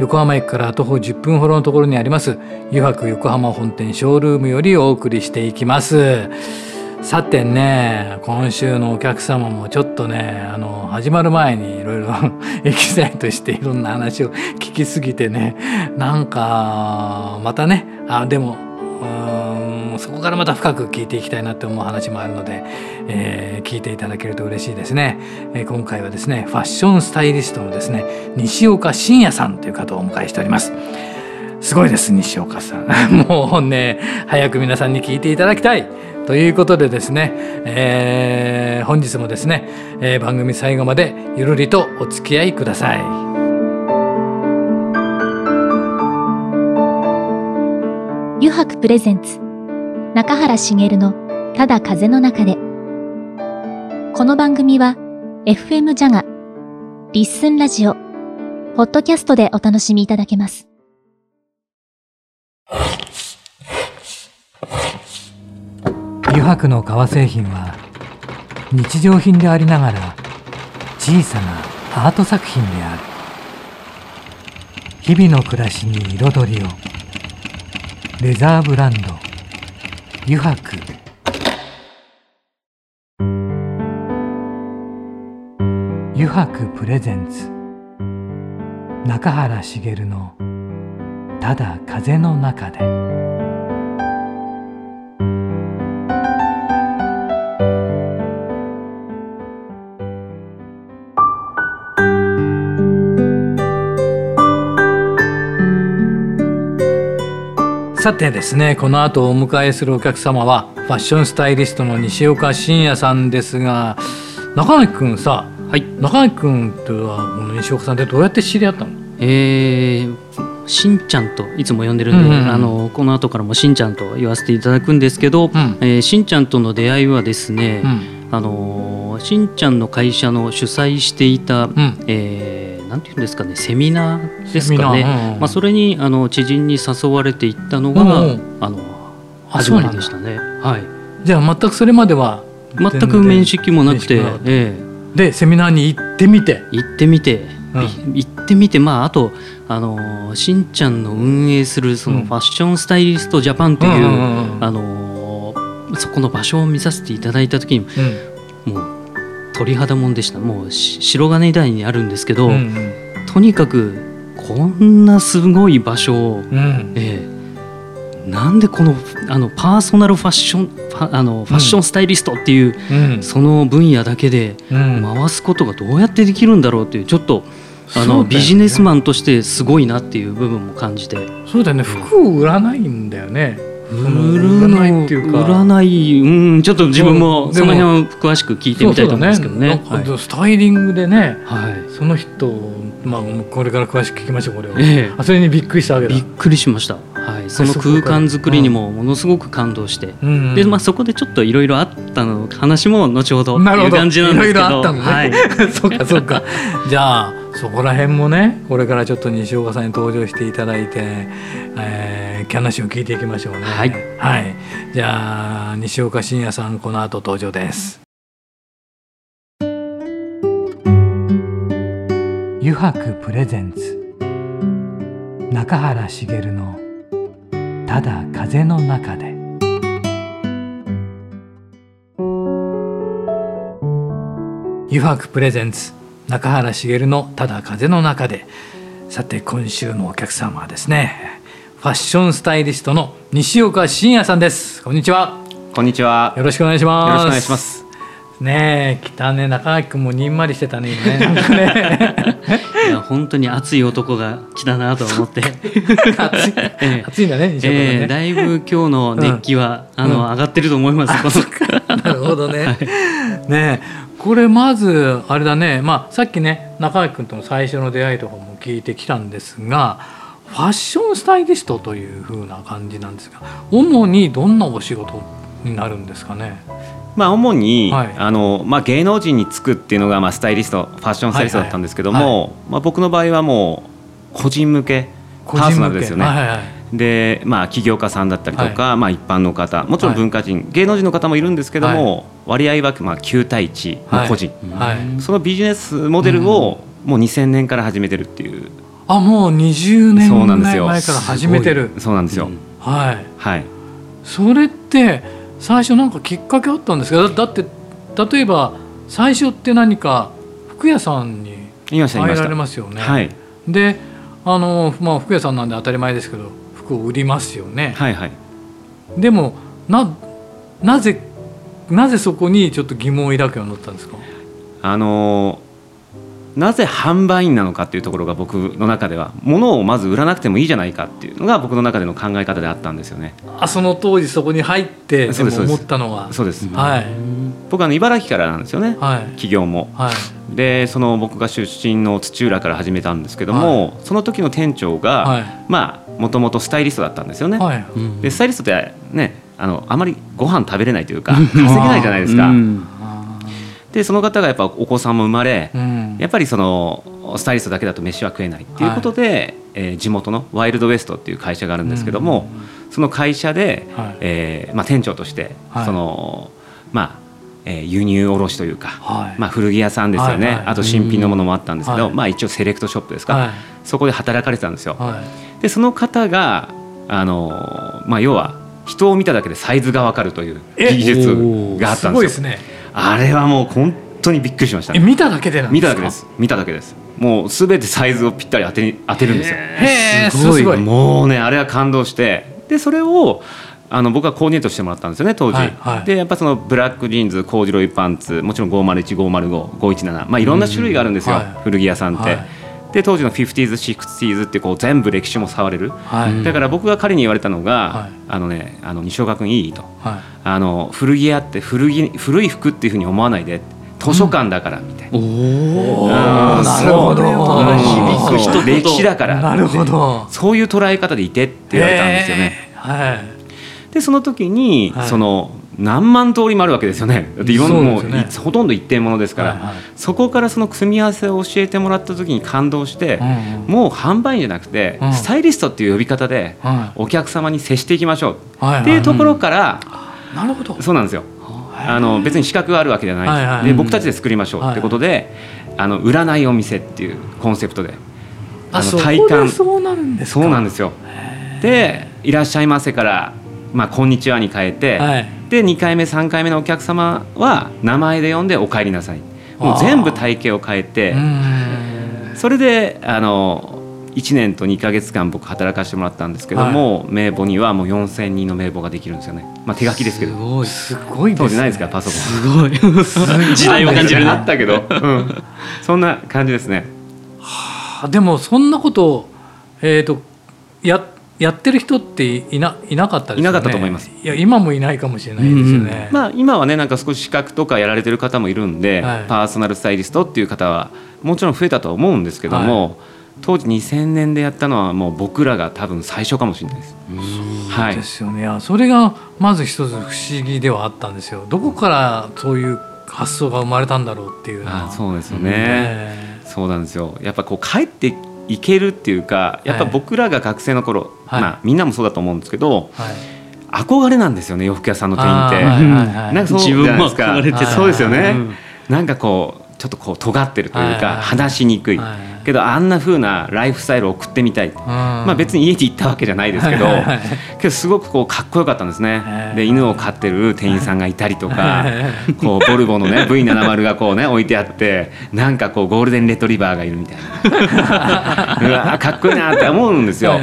横浜駅から徒歩10分ほどのところにあります油白横浜本店ショールームよりお送りしていきます。さてね今週のお客様もちょっとねあの始まる前にいろいろエキサイトしていろんな話を聞きすぎてねなんかまたねあでもそこからまた深く聞いていきたいなって思う話もあるので、えー、聞いていただけると嬉しいですね、えー、今回はですねファッションスタイリストのですね西岡真也さんという方をお迎えしております。すごいです西岡さん。もうね早く皆さんに聞いていただきたいということでですね、えー、本日もですね、えー、番組最後までゆるりとお付き合いください。油白プレゼンツ中原茂のただ風の中で。この番組は FM ジャガ、リッスンラジオ、ポッドキャストでお楽しみいただけます。油白の革製品は日常品でありながら小さなアート作品である日々の暮らしに彩りをレザーブランド油白油白プレゼンツ中原茂の「ただ風の中で」さてですねこの後お迎えするお客様はファッションスタイリストの西岡真也さんですが中垣君さ、はい、中垣君とはこの西岡さんってどうやって知り合ったの？えー、しんちゃんといつも呼んでるんで、うんうん、あのこの後からもしんちゃんと言わせていただくんですけど、うん、えー、しんちゃんとの出会いはですね、うん、あのしんちゃんの会社の主催していた、うん、えーなんていうんですかねセミナーですかね、うんうん、まあ、それにあの知人に誘われていったのが、うんうん、あの始まりでしたね。はい、じゃあ全くそれまでは全く面識もなくて、ええ、でセミナーに行ってみて。行ってみて、うん、行ってみてまああとあのしんちゃんの運営するそのファッションスタイリストジャパンという,、あのそこの場所を見させていただいた時に、うん、もう鳥肌もんでした。もう白金台にあるんですけど、うんうん、とにかくこんなすごい場所を、うん、えー、なんでこのあのパーソナルファッションあのファッションスタイリストっていう、うん、その分野だけで回すことがどうやってできるんだろうっていうちょっとあの、ね、ビジネスマンとしてすごいなっていう部分も感じて。そうだよね。服を売らないんだよね売るのっていうか。売らないうんちょっと自分もその辺を詳しく聞いてみたいと思うんですけどね。スタイリングでね、はい、その人まあこれから詳しく聞きましょうこれを、ええ、それにびっくりしたわけだ。びっくりしました。はい、その空間作りにもものすごく感動して、うん、でまあ、そこでちょっといろいろあったの話も後ほどっていう感じなんですけど。いろいろあったのね、はい、そうかそうか。じゃあそこら辺もねこれからちょっと西岡さんに登場していただいて、えー話を聞いていきましょうね。はい、はい、じゃあ西岡真也さんこの後登場です。油白プレゼンツ。中原茂の「ただ風の中で」油白プレゼンツ。中原茂の「ただ風の中で」さて今週のお客様はですねファッションスタイリストの西岡真也さんです。こんにちは。こんにちは。よろしくお願いします。よろしくお願いします。ねえ来たね中垣君もにんまりしてたね今ね。ね。いや本当に熱い男が来たなと思って。熱い、え熱いんだね西岡ね、えー、だいぶ今日の熱気は、うん、あの、上がってると思います、うん、なるほどね、はい、ねこれまずあれだね。まあさっきね中垣君との最初の出会いとかも聞いてきたんですがファッションスタイリストというふうな感じなんですが主にどんなお仕事になるんですかね？まあ、主に、はい。あのまあ、芸能人に就くっていうのが、まあ、スタイリストファッションスタイリストだったんですけども、はいはい。まあ、僕の場合はもう個人向けパーソナルですよね。はいはいはい。で、まあ、起業家さんだったりとか、まあ、一般の方もちろん文化人、芸能人の方もいるんですけども、割合はまあ9対1の個人、はい。そのビジネスモデルをもう2000年から始めてるっていう、あもう20年そうなんですよ。前から始めてる。そうなんですよ。はい。はい。それって最初なんかきっかけあったんですか？だだって例えば最初って何か服屋さんに入られますよね。はい。であの、まあ、服屋さんなんで当たり前ですけど服を売りますよね。はいはい。でもななぜなぜそこにちょっと疑問を抱くようになったんですか？あのーなぜ販売員なのかっていうところが僕の中では物をまず売らなくてもいいじゃないかっていうのが僕の中での考え方であったんですよね。あその当時そこに入ってでもそうです。思ったのは。そうです。はい。僕はあの茨城からなんですよねはい。企業も。はい。でその僕が出身の土浦から始めたんですけども、その時の店長が、はい。まあもともとスタイリストだったんですよね。はい。でスタイリストってねあのあまりご飯食べれないというか 稼げないじゃないですか。でその方がやっぱお子さんも生まれ、うん。やっぱりそのスタイリストだけだと飯は食えないっていうことで、えー地元のワイルドウエストっていう会社があるんですけども、その会社で、はい。えーまあ、店長として、はい。そのまあえー輸入卸というか、はい。まあ、古着屋さんですよね、はいはい。あと新品のものもあったんですけど、はいまあ、一応セレクトショップですか、はい。そこで働かれてたんですよ。はい。でその方があの、まあ、要は人を見ただけでサイズが分かるというえ技術があったんでよ。すごいですすねあれはもう本当にびっくりしましたえ見ただけで見ただけです。見ただけです。もうすべてサイズをぴったり当て当てるんですよ。すごい。もうねあれは感動して。でそれをあの僕はコーディネートしてもらったんですよね当時、はいはい。でやっぱそのブラックジーンズコーデュロイパンツもちろん501505517まあいろんな種類があるんですよ、はい。古着屋さんって、はいで当時の 50s、60s ってこう全部歴史も触れる、はい。だから僕が彼に言われたのが、はい。あのねあの西岡君いいと。はい。あの古着屋って古着古い服っていうふうに思わないで。図書館だからみたいな、おおおー。なるほど。歴史だから。なるほど。そういう捉え方でいてって言われたんですよね。はい。でその時に、はい。その何万通りもあるわけですよね。だっていろんなもうほとんど一点物ですから、はいはい。そこからその組み合わせを教えてもらった時に感動して、うんうん。もう販売員じゃなくて、うん。スタイリストっていう呼び方で、はお客様に接していきましょう、っていうところから、いなるほど。そうなんですよ。あの別に資格があるわけじゃない、はいはい。で僕たちで作りましょうってことで、あの売らないお店っていうコンセプトであの体で感。そうなるんですか。そうなんですよ。で「いらっしゃいませ」から「まあ、こんにちは」に変えて、はいで2回目3回目のお客様は名前で呼んで「お帰りなさい」もう全部体型を変えてうん。それであの1年と2か月間僕働かせてもらったんですけども、名簿にはもう4,000人の名簿ができるんですよね、まあ、手書きですけど。すごい。すごいですね。当時ないですかパソコン。すごい。時代を感じるなあったけど、うん、そんな感じですね。あでもそんなことをえっ、とややってる人っていないなかったですよね。いなかったと思います。いや今もいないかもしれないですよね、まあ、今はねなんか少し資格とかやられてる方もいるんで、はい。パーソナルスタイリストっていう方はもちろん増えたとは思うんですけども、当時2000年でやったのはもう僕らが多分最初かもしれないです。はい。ですよね。いやそれがまず一つ不思議ではあったんですよ。どこからそういう発想が生まれたんだろうっていうのは。あそうですよね、ねそうなんですよ。やっぱこう帰っていけるっていうかやっぱ僕らが学生の頃、はい。まあ、みんなもそうだと思うんですけどはい。憧れなんですよね洋服屋さんの店員って。はいはいはいなんかそう自分もじゃないですか。憧れてた。そうですよね、うん。なんかこうちょっとこう尖ってるというか、話しにくい、はい。けどあんな風なライフスタイルを送ってみたい、ままあ、別に家に行ったわけじゃないですけど、けどすごくこうかっこよかったんですね。で犬を飼ってる店員さんがいたりとかへこうボルボのね V70 がこうね置いてあってなんかこうゴールデンレトリバーがいるみたいな。うわーかっこいいなって思うんですよ。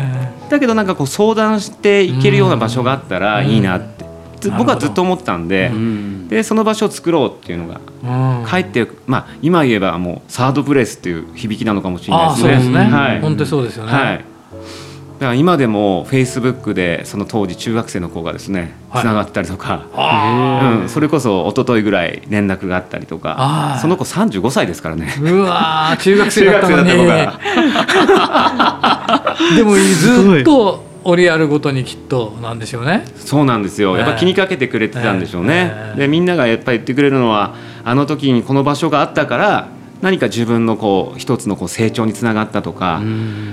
だけどなんかこう相談していけるような場所があったらいいなって僕はずっと思ってたんでうん。でその場所を作ろうっていうのがうん。帰ってまあ今言えばもうサードプレイスっていう響きなのかもしれないあですね。はい。本当にそうですよね、はい。だから今でもフェイスブックでその当時中学生の子がですねはい。つながってたりとか、あうん、それこそ一昨日ぐらい連絡があったりとかその子35歳ですからね。ーうわー中学生だったのに。中学生だった でもずっと折りあるごとにきっとなんでしょうね。そうなんですよ。やっぱ気にかけてくれてたんでしょうね、ええでみんながやっぱり言ってくれるのはあの時にこの場所があったから何か自分のこう一つのこう成長につながったとか、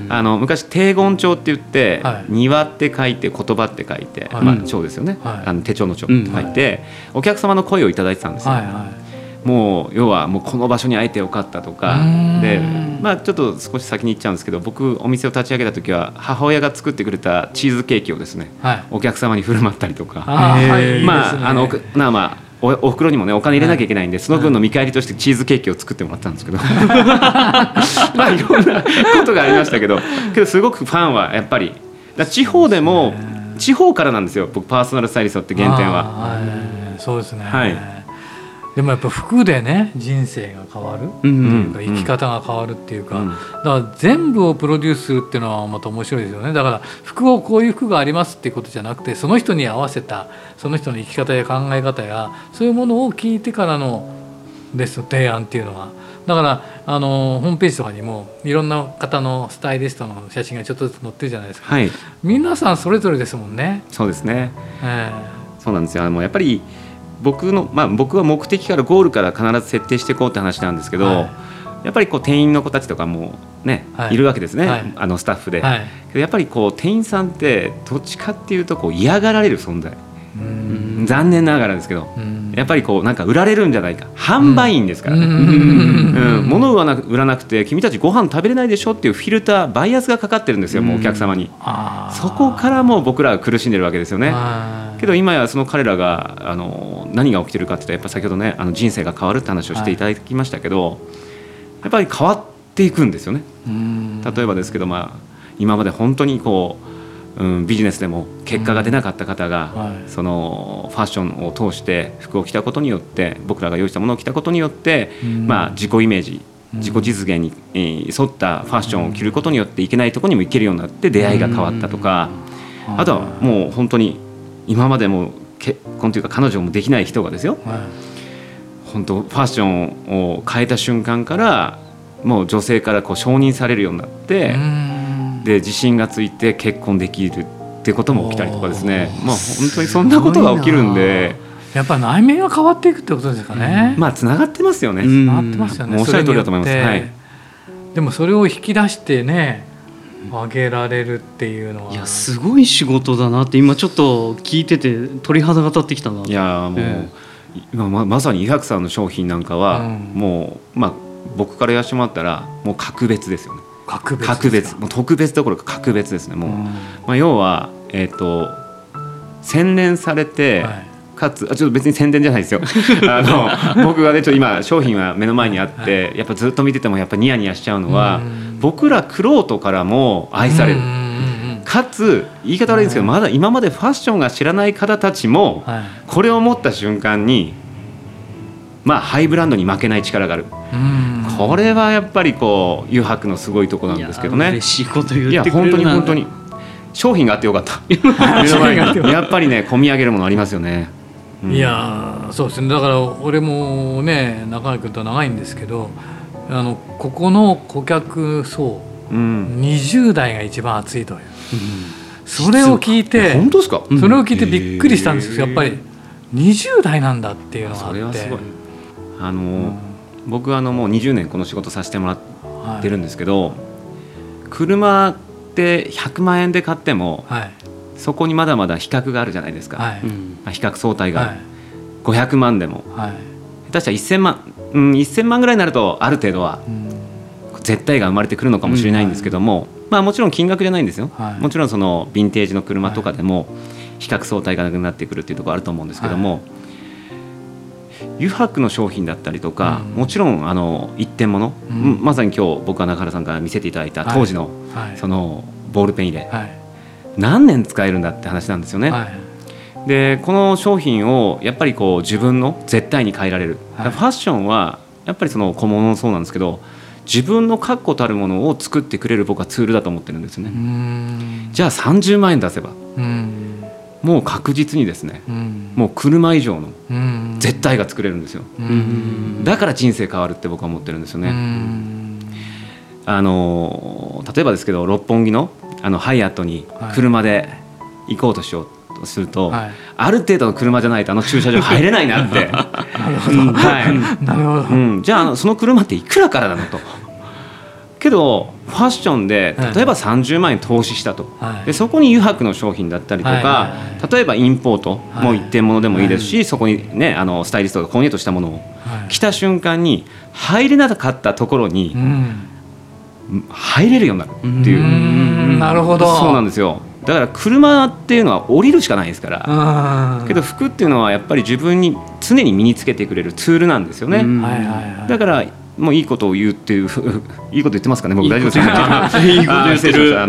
あの昔定言帳って言って、はい。庭って書いて言葉って書いて、はい。まあ帳ですよね、はい。あの手帳の帳って書いて、お客様の声をいただいてたんですよ、はいはもう要はもうこの場所に会えてよかったとか。でまあちょっと少し先に言っちゃうんですけど僕お店を立ち上げた時は母親が作ってくれたチーズケーキをですねいはい。お客様に振る舞ったりとか。あまああのあまあおお袋にもねお金入れなきゃいけないんで、その分の見返りとしてチーズケーキを作ってもらったんですけど。まあいろんなことがありましたけどけどすごくファンはやっぱりだ地方でも地方からなんですよ僕パーソナルスタイリストって原点は。そうですね、はいでもやっぱ服でね人生が変わるっていうか、生き方が変わるっていうか、うん。だから全部をプロデュースするっていうのはまた面白いですよね。だから服をこういう服がありますっていうことじゃなくてその人に合わせたその人の生き方や考え方やそういうものを聞いてからのです提案っていうのは。だからあのホームページとかにもいろんな方のスタイリストの写真がちょっとずつ載ってるじゃないですか、はい。皆さんそれぞれですもんね。そうですね。え。そうなんですよ。あのやっぱり僕の、まあ、僕は目的からゴールから必ず設定していこうって話なんですけど、はやっぱりこう店員の子たちとかもね、はい。い、るわけですね、はい。あのスタッフで、えはい。やっぱりこう店員さんってどっちかっていうとこう嫌がられる存在、うん。残念ながらですけど、うんやっぱりこうなんか売られるんじゃないか。販売員ですからね、うん。うん。物を売らな売らなくて君たちご飯食べれないでしょっていうフィルターバイアスがかかってるんですよ、もうお客様に。そこからもう僕らは苦しんでるわけですよね。はい。けど今やその彼らがあの何が起きてるかっていうとやっぱ先ほどねあの人生が変わるって話をしていただきましたけど、やっぱり変わっていくんですよね。うん。例えばですけど、まあ、今まで本当にこう、うん、ビジネスでも結果が出なかった方が、はい。そのファッションを通して服を着たことによって僕らが用意したものを着たことによって、うん。まあ、自己イメージ自己実現にえー沿ったファッションを着ることによっていけないところにも行けるようになって出会いが変わったとか、あとはもう本当に今までも結婚というか彼女もできない人がですよ。はい。本当ファッションを変えた瞬間からもう女性からこう承認されるようになって、うんで自信がついて結婚できるってことも起きたりとかですね。まあ本当にそんなことが起きるんで。やっぱ内面が変わっていくってことですかね。まあつながってますよね。うん。なってますよね。おっしゃる通りだと思います。はい。でもそれを引き出してね、上げられるっていうのは。いやすごい仕事だなって今ちょっと聞いてて鳥肌が立ってきたな。いやーもう、え今ままさに伊白さんの商品なんかは、うん。もうまあ僕から言わせてもらったらもう格別ですよね。格別格別。もう特別どころか格別ですねもう、うん。まあ、要はえっ、と洗練されて、はい。かつあちょっと別に宣伝じゃないですよ。あの僕がねちょっと今商品は目の前にあって、やっぱずっと見ててもやっぱニヤニヤしちゃうのは、うん。僕らクロートからも愛される、かつ言い方悪いんですけど、まだ今までファッションが知らない方たちも、はい。これを持った瞬間にまあハイブランドに負けない力がある、うんこれはやっぱりこう油白のすごいとこなんですけどね。いや嬉しいこと言ってくれるな。本当に本当に商品があってよかった。やっぱりね込み上げるものありますよね、うん。いやーそうですね。だから俺もね中谷君とは長いんですけどあのここの顧客層うん。20代が一番熱いという。それを聞いて本当ですか、それを聞いてびっくりしたんですよ。やっぱり20代なんだっていうのがあって。それはすごい。あの、僕はあのもう20年この仕事させてもらってるんですけど、車って100万円で買ってもはい。そこにまだまだ比較があるじゃないですか、はい。比較相対が。はい。500万でも。はい。下手したら1000万、うん、1000万ぐらいになるとある程度はうん。絶対が生まれてくるのかもしれないんですけども、まあもちろん金額じゃないんですよ、はい。もちろんそのヴィンテージの車とかでも比較相対がなくなってくるっていうところあると思うんですけども、油白の商品だったりとか、うん。もちろんあの一点物、うん。まさに今日僕が中原さんから見せていただいた当時のはい。そのボールペン入れ、はい。何年使えるんだって話なんですよね。はい。でこの商品をやっぱりこう自分の絶対に変えられる、はい。ファッションはやっぱりその小物もそうなんですけど自分の確固たるものを作ってくれる僕はツールだと思ってるんですね。ん。じゃあ30万円出せば。うんもう確実にですねうん。もう車以上のうん。絶対が作れるんですよ。うん。だから人生変わるって僕は思ってるんですようね。ん。あの例えばですけど六本木のあのハイアットにはい。車で行こうとしようとすると、はい。ある程度の車じゃないとあの駐車場入れないなって。なるほど。うん。はい。なるほど。うん、じゃああのその車っていくらからなのと。けどファッションではい。例えば30万円投資したと、はい。でそこに油白の商品だったりとか、はい。例えばインポート、はい。もう一点物でもいいですし、そこにねあのスタイリストがコーディネートしたものをはい。着た瞬間に入れなかったところにうん。入れるようになるっていう。う、ん。なるほど。そうなんですよ。だから車っていうのは降りるしかないですから、うん。けど服っていうのはやっぱり自分に常に身につけてくれるツールなんですよね、だからもういいことを言うっていう いいこと言ってますかね？僕大丈夫ですか？いいこと言って る。あ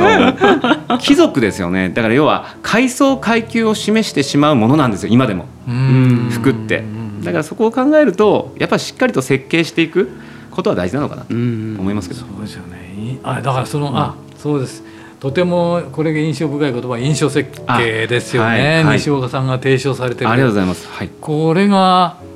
の貴族ですよね。だから要は階層階級を示してしまうものなんですよ。今でも。うん。服って。だからそこを考えるとやっぱりしっかりと設計していくことは大事なのかな。とうん。思いますけど、そうですよね。いあだからその、あそうです。とてもこれが印象深い言葉印象設計ですよね、あはいはい。西岡さんが提唱されてる。ありがとうございます。はい。これがほ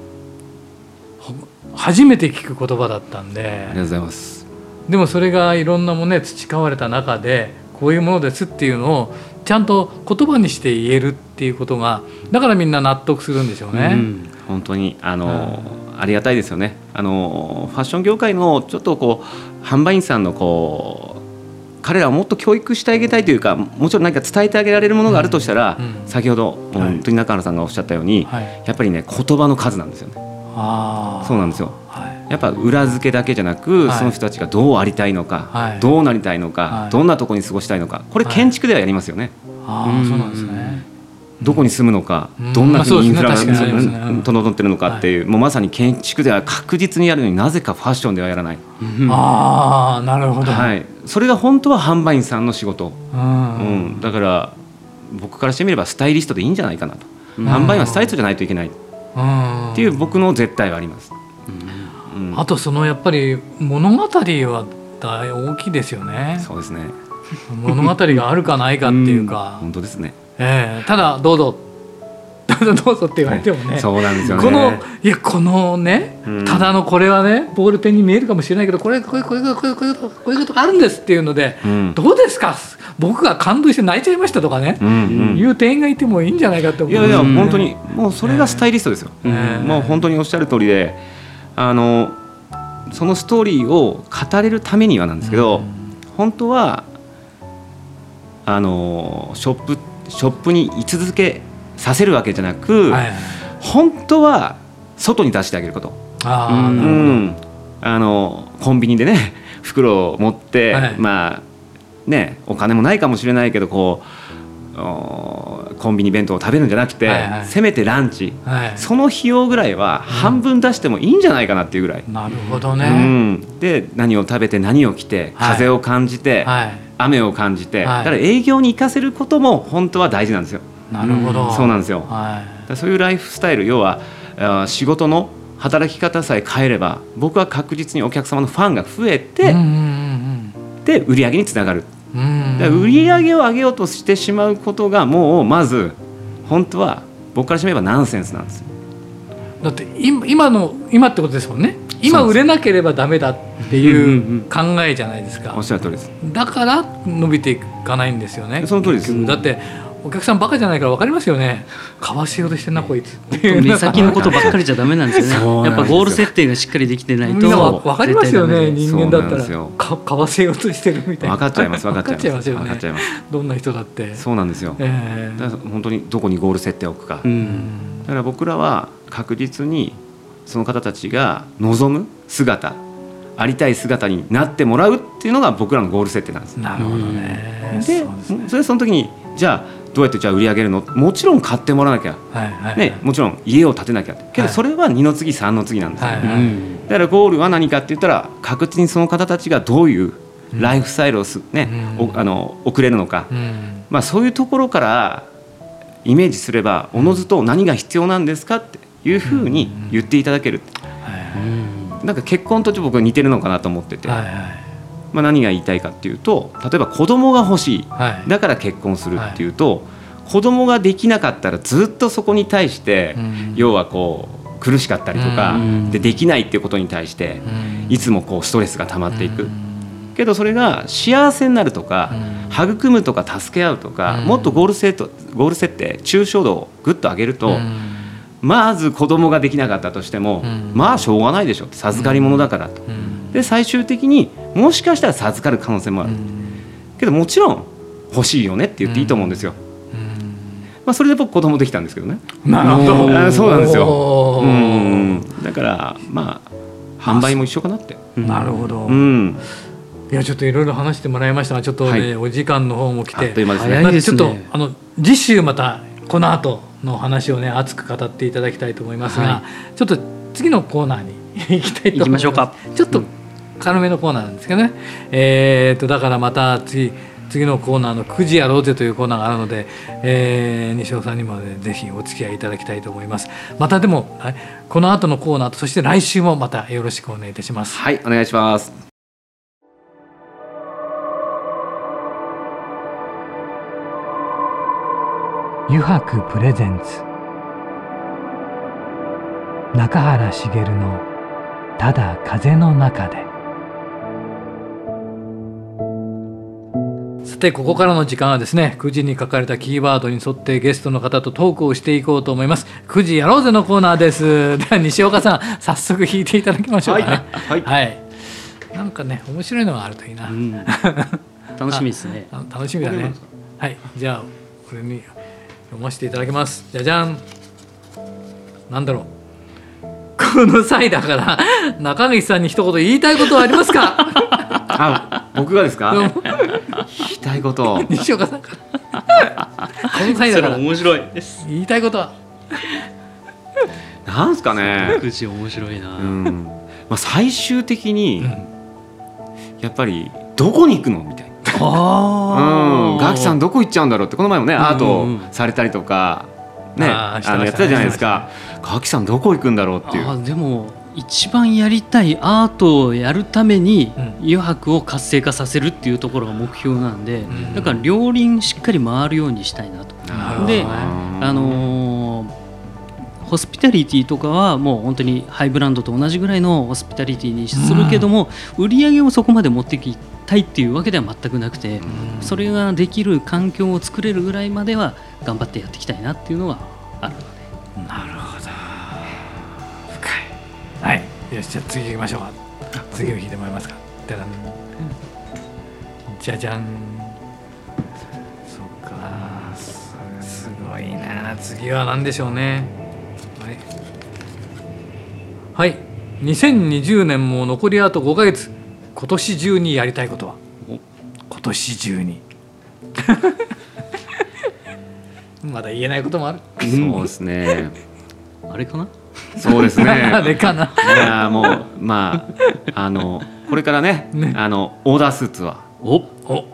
初めて聞く言葉だったんで。ありがとうございます。でもそれがいろんなものね培われた中でこういうものですっていうのをちゃんと言葉にして言えるっていうことがだからみんな納得するんでしょうね。うん本当に。あの、ありがたいですよね。あのファッション業界のちょっとこう販売員さんのこう彼らをもっと教育してあげたいというかもちろん何か伝えてあげられるものがあるとしたら、うん。うん。先ほど本当に中原さんがおっしゃったように、はい、やっぱりね言葉の数なんですよねそうなんですよ。はい。やっぱ裏付けだけじゃなく、はい。その人たちがどうありたいのか、はい。どうなりたいのか、はい。どんなとこに過ごしたいのかこれはい。建築ではやりますよね、あーそうなんですね。どこに住むのか、うん。どんなふうにインフラが整ってるのかっていう、もうまさに建築では確実にやるのになぜかファッションではやらない、ああなるほど。はい、それが本当は販売員さんの仕事、ううんん。だから僕からしてみればスタイリストでいいんじゃないかなと、うん。販売員はスタイリストじゃないといけないっうんていう僕の絶対はあります、うん。あとそのやっぱり物語は大大きいですよね。そうですね。物語があるかないかっていうか、本当ですね。ええ。ただどうぞ。ただどうぞって言われてもね、そうなんですよね。このいやこのね、うん。ただのこれはねボールペンに見えるかもしれないけどこれこういうこういうこういうこういうことこういうことがあるんですっていうので、うん。どうですか？僕が感動して泣いちゃいましたとかね、うんうん。いう店員がいてもいいんじゃないかって思う。いやいやうん。本当にもうそれがスタイリストですよ、ええもう本当におっしゃる通りであのそのストーリーを語れるためにはなんですけど、本当はあのショップショップに居続けさせるわけじゃなく、本当は外に出してあげること、あうん。あのコンビニでね袋を持って、はい。まあねお金もないかもしれないけどこうおコンビニ弁当を食べるんじゃなくて、はいはい。せめてランチ。はい、その費用ぐらいは半分出してもいいんじゃないかなっていうぐらい。なるほどうね、ん、で何を食べて何を着てはい。風を感じて、はい。雨を感じて、はい。だから営業に行かせることも本当は大事なんですよ。なるほど、そうなんですよ。はらそういうライフスタイル要は仕事の働き方さえ変えれば僕は確実にお客様のファンが増えい、て、うんうん。で売り上げにつながる。売り上げを上げようとしてしまうことがもうまず本当は僕からしてみればナンセンスなんですよ。だって今今の今ってことですもんね。今売れなければダメだっていう考えじゃないですか。おっしゃる通りです。だから伸びていかないんですよね。その通りです。だってお客さんバカじゃないから分かりますよね。買わせようとしてんなこいつ。っていう目先のことばっかりじゃダメなんですよよ。ねやっぱゴール設定がしっかりできてないと。分かりますよね人間だったそうなんですよ。らか買わせようとしてるみたいな。分かっちゃいます分かっちゃいます。分かっちゃいますよね。どんな人だって。そうなんですよ。ええ。だから本当にどこにゴール設定を置くか。うん。だから僕らは確実にその方たちが望む姿ありたい姿になってもらうっていうのが僕らのゴール設定なんです。なるほどね。でそね。それでその時にじゃあどうやってじゃあ売り上げるの？もちろん買ってもらわなきゃ、はいはいね、もちろん家を建てなきゃ。けどはい。それは二の次三の次なんですよ、はいうん。だからゴールは何かって言ったら確実にその方たちがどういうライフスタイルをす、ねうん。おあの送れるのか、うん。まあ、そういうところからイメージすればおのずと何が必要なんですかっていうふうに言っていただける、はいなんか結婚とちょっと僕は似てるのかなと思ってて、はいはいまあ、何が言いたいかっていうと例えば子供が欲しいはい。だから結婚するっていうと、子供ができなかったらずっとそこに対して、うん。要はこう苦しかったりとか、うん。でできないっていうことに対して、うん。いつもこうストレスが溜まっていく、うん。けどそれが幸せになるとか、うん。育むとか助け合うとか、うん。もっとゴール設定ゴール設定抽象度をぐっと上げると、うん。まず子供ができなかったとしても、うん。まあしょうがないでしょ授かり物だからと。うんで最終的にもしかしたら授かる可能性もある、けどもちろん欲しいよねって言っていいと思うんですよ、まあ、それで僕子供できたんですけどね。なるほど。あ そうなんですよ。うん。だからまあ販売も一緒かなって。なるほど、うん。いやちょっといろいろ話してもらいましたがちょっとね、はい。お時間の方も来あってという間ですね。早いですね。ちょっとあの次週またこの後の話をね熱く語っていただきたいと思いますが、はちょっと次のコーナーに 行きたいと思います。行きましょうか。ちょっと軽めのコーナーなんですけどね、えー、とだからまた次次のコーナーの9時やろうぜというコーナーがあるので、えー西尾さんにも、ね、ぜひお付き合いいただきたいと思います。またでもはいこの後のコーナーとそして来週もまたよろしくお願いいたします。はいお願いします。油白プレゼンツ。中原茂の「ただ風の中で」さてここからの時間はですね9時に書かれたキーワードに沿ってゲストの方とトークをしていこうと思います。9時やろうぜのコーナーです。では西岡さん早速弾いていただきましょうかね。はいはい、なんかね面白いのがあるといいな、うん。楽しみですね。あ 楽しみだね。はい。じゃあこれに読ませていただきます。じゃじゃん。なんだろうこの際だから中西さんに一言言いたいことはありますか？あ僕がですか？どうも聞きたいこと。西岡さんこの際だから面白いです言いたいことは。なんすかね。くじ面白いな、うん。まあ最終的にうん。やっぱりどこに行くの？みたいな。あうん、ガキさんどこ行っちゃうんだろうってこの前もねうんうんアートをされたりとか、ねあのやってたじゃないですかガキさんどこ行くんだろうっていう。あでも一番やりたいアートをやるためにうん。余白を活性化させるっていうところが目標なんで、ん。だから両輪しっかり回るようにしたいなと。でねあのーホスピタリティとかはもう本当にハイブランドと同じぐらいのホスピタリティにするけども、売り上げをそこまで持っていきたいっていうわけでは全くなくて、それができる環境を作れるぐらいまでは頑張ってやっていきたいなっていうのがある。ので。なるほどよしじゃあ次行きましょうか。次を弾いてもらえますか。じゃじゃん。そっか。すすごいな。次は何でしょうね。はい、はい、2020年も残りあと5ヶ月。今年中にやりたいことは？お。今年中に。まだ言えないこともある。そうですね。あれかな？そうですね。あれかな。いやもうまああのこれからねね。あのオーダースーツはおお。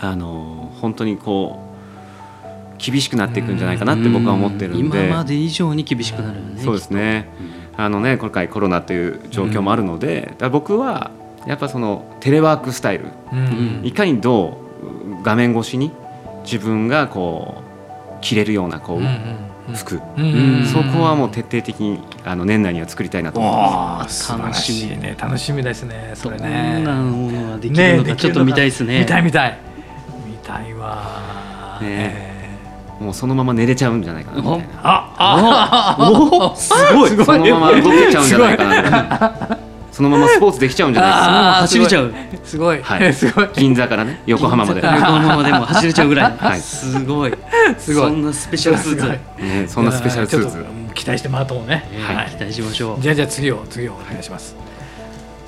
あの本当にこう厳しくなっていくんじゃないかなって僕は思ってるん今でまで以上に厳しくなるよね。そうですね。あのね今回コロナという状況もあるので、だから僕はやっぱそのテレワークスタイルうん。いかにどう画面越しに自分がこう着れるようなこう、うんうん服、うん。そこはもう徹底的にあの年内には作りたいなと思ってまわあ素晴らしい。ね。楽しみですねそれね。んなものができねるのかちょっと見たいですね。見たい見たい。見たいわね。もうそのまま寝れちゃうんじゃないかなみたいな。ああおすごい。すごい。そのまま動けちゃうんじゃないかなそのままスポーツできちゃうんじゃないですか走れちゃう。すごい。はい。すごい。銀座からね 横浜まで、横浜までも走れちゃうぐらい。はい。すごい。すごい。そんなスペシャルスーツ。ね、そんなスペシャルスーツ。期待してもらうと思うねい、期待しましょう。じゃあじゃあ次を次をお願いします。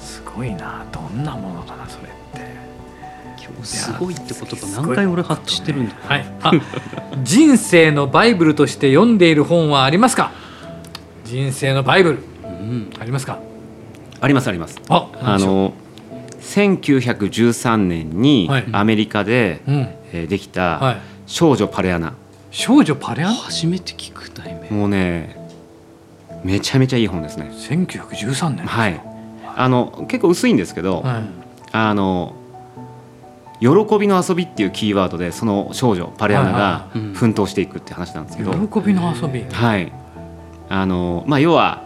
すごいなどんなものかなそれって。今日すごいって言葉何回俺発してるんだ。はい。あ人生のバイブルとして読んでいる本はありますか？人生のバイブル。うん。ありますか？ありますあります。ああの1913年にはい。アメリカで、うん。えーできたはい「少女パレアナ。少女パレアン初めて聞く題名」。もうねめちゃめちゃいい本ですね。1913年はい。あの結構薄いんですけど、はい。あの喜びの遊びっていうキーワードでその少女パレアナが奮闘していくって話なんですけど、喜びの遊び。はい。あのまあ要は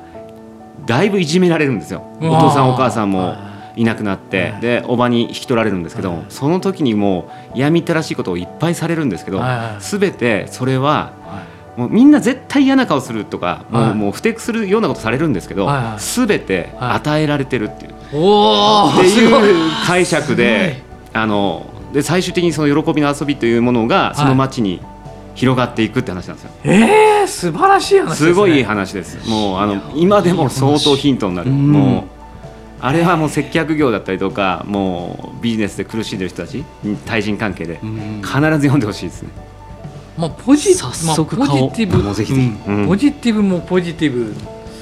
だいぶいじめられるんですよ。お父さんお母さんもはい。なくなって。はい。でおばに引き取られるんですけどはい。その時にもう嫌みったらしいことをいっぱいされるんですけど全てそれははい。もうみんな絶対嫌な顔するとかもはい。うもう不適するようなことされるんですけど全て与えられてるっていう。っていう解釈であので最終的にその喜びの遊びというものがその街に広がっていくって話なんですよ。えー、素晴らしい話です、ね、すごいいい話です。もうあの今でも相当ヒントになる。うんもうあれはもう接客業だったりとかもうビジネスで苦しんでる人たち対人関係でうん必ず読んでほしいですね。まあポジ早速まあ、ポジティブぜひぜひ。うんポジティブもポジティブ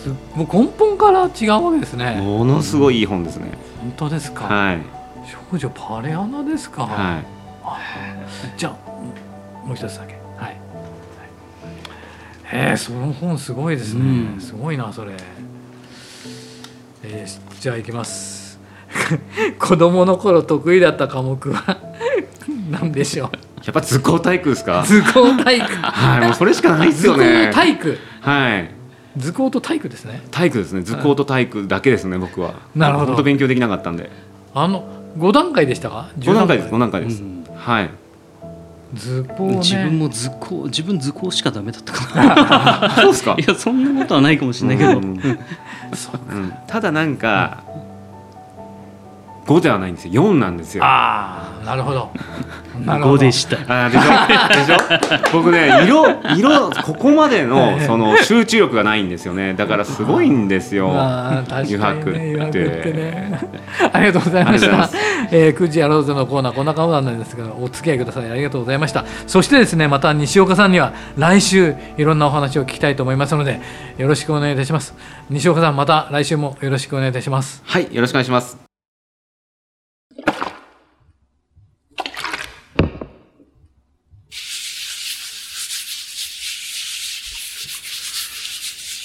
すもう根本から違うわけですねものすごいいい本ですね。本当ですか、はい少女パレアナですか、はい。じゃあもう一つだけはい、はい、えー、その本すごいですね、うんすごいなそれえー、じゃあいきます 子供の頃得意だった科目は？何でしょう？やっぱ図工体育ですか？図工体育 はい。もうそれしかないです図工よね。体育はい。図工と体育ですね体育ですね。図工と体育だけですね。僕は。なるほど勉強できなかったんで。あの5段階でしたか？5段階です。10 5段階です。うんはい。図工ね。自分も図工自分図工しかダメだったかな。そうですか。い。やそんなことはないかもしれないけど、うんうん。ただなんか5ではないんですよ4なんですよ。ああなるほどなるほ5どでしたあーでしょ？でしょ？僕ね色色ここまでのその集中力がないんですよねだからすごいんですよ。まあ、確かにね、余白っ余白って。ありがとうございました。えー、9時やろうぜのコーナー、こんな顔なんですけど、お付き合いください。ありがとうございました。そしてですね、また西岡さんには来週いろんなお話を聞きたいと思いますので、よろしくお願いいたします。西岡さん、また来週もよろしくお願いいたします。はいよろしくお願いします。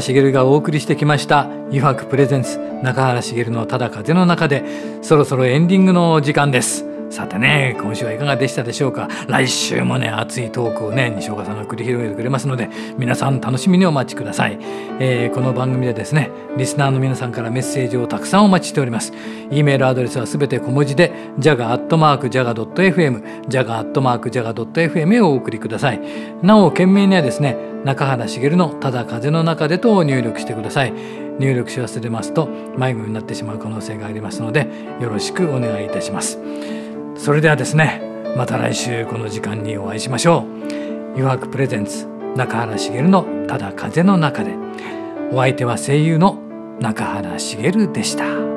原茂がお送りしてきました「湯泊プレゼンツ中原茂のただ風の中で」そろそろエンディングの時間です。さてね今週はいかがでしたでしょうか？来週もね熱いトークをね西岡さんが繰り広げてくれますので皆さん楽しみにお待ちください、えーこの番組でですねリスナーの皆さんからメッセージをたくさんお待ちしております。e メールアドレスはすべて小文字で jaga.jaga.fm jaga.jaga.fm へお送りください。なお件名にはですね中原茂のただ風の中でと入力してください。入力し忘れますと迷子になってしまう可能性がありますのでよろしくお願いいたします。それではですねまた来週この時間にお会いしましょう「余白プレゼンツ中原茂のただ風の中で」お相手は声優の中原茂でした。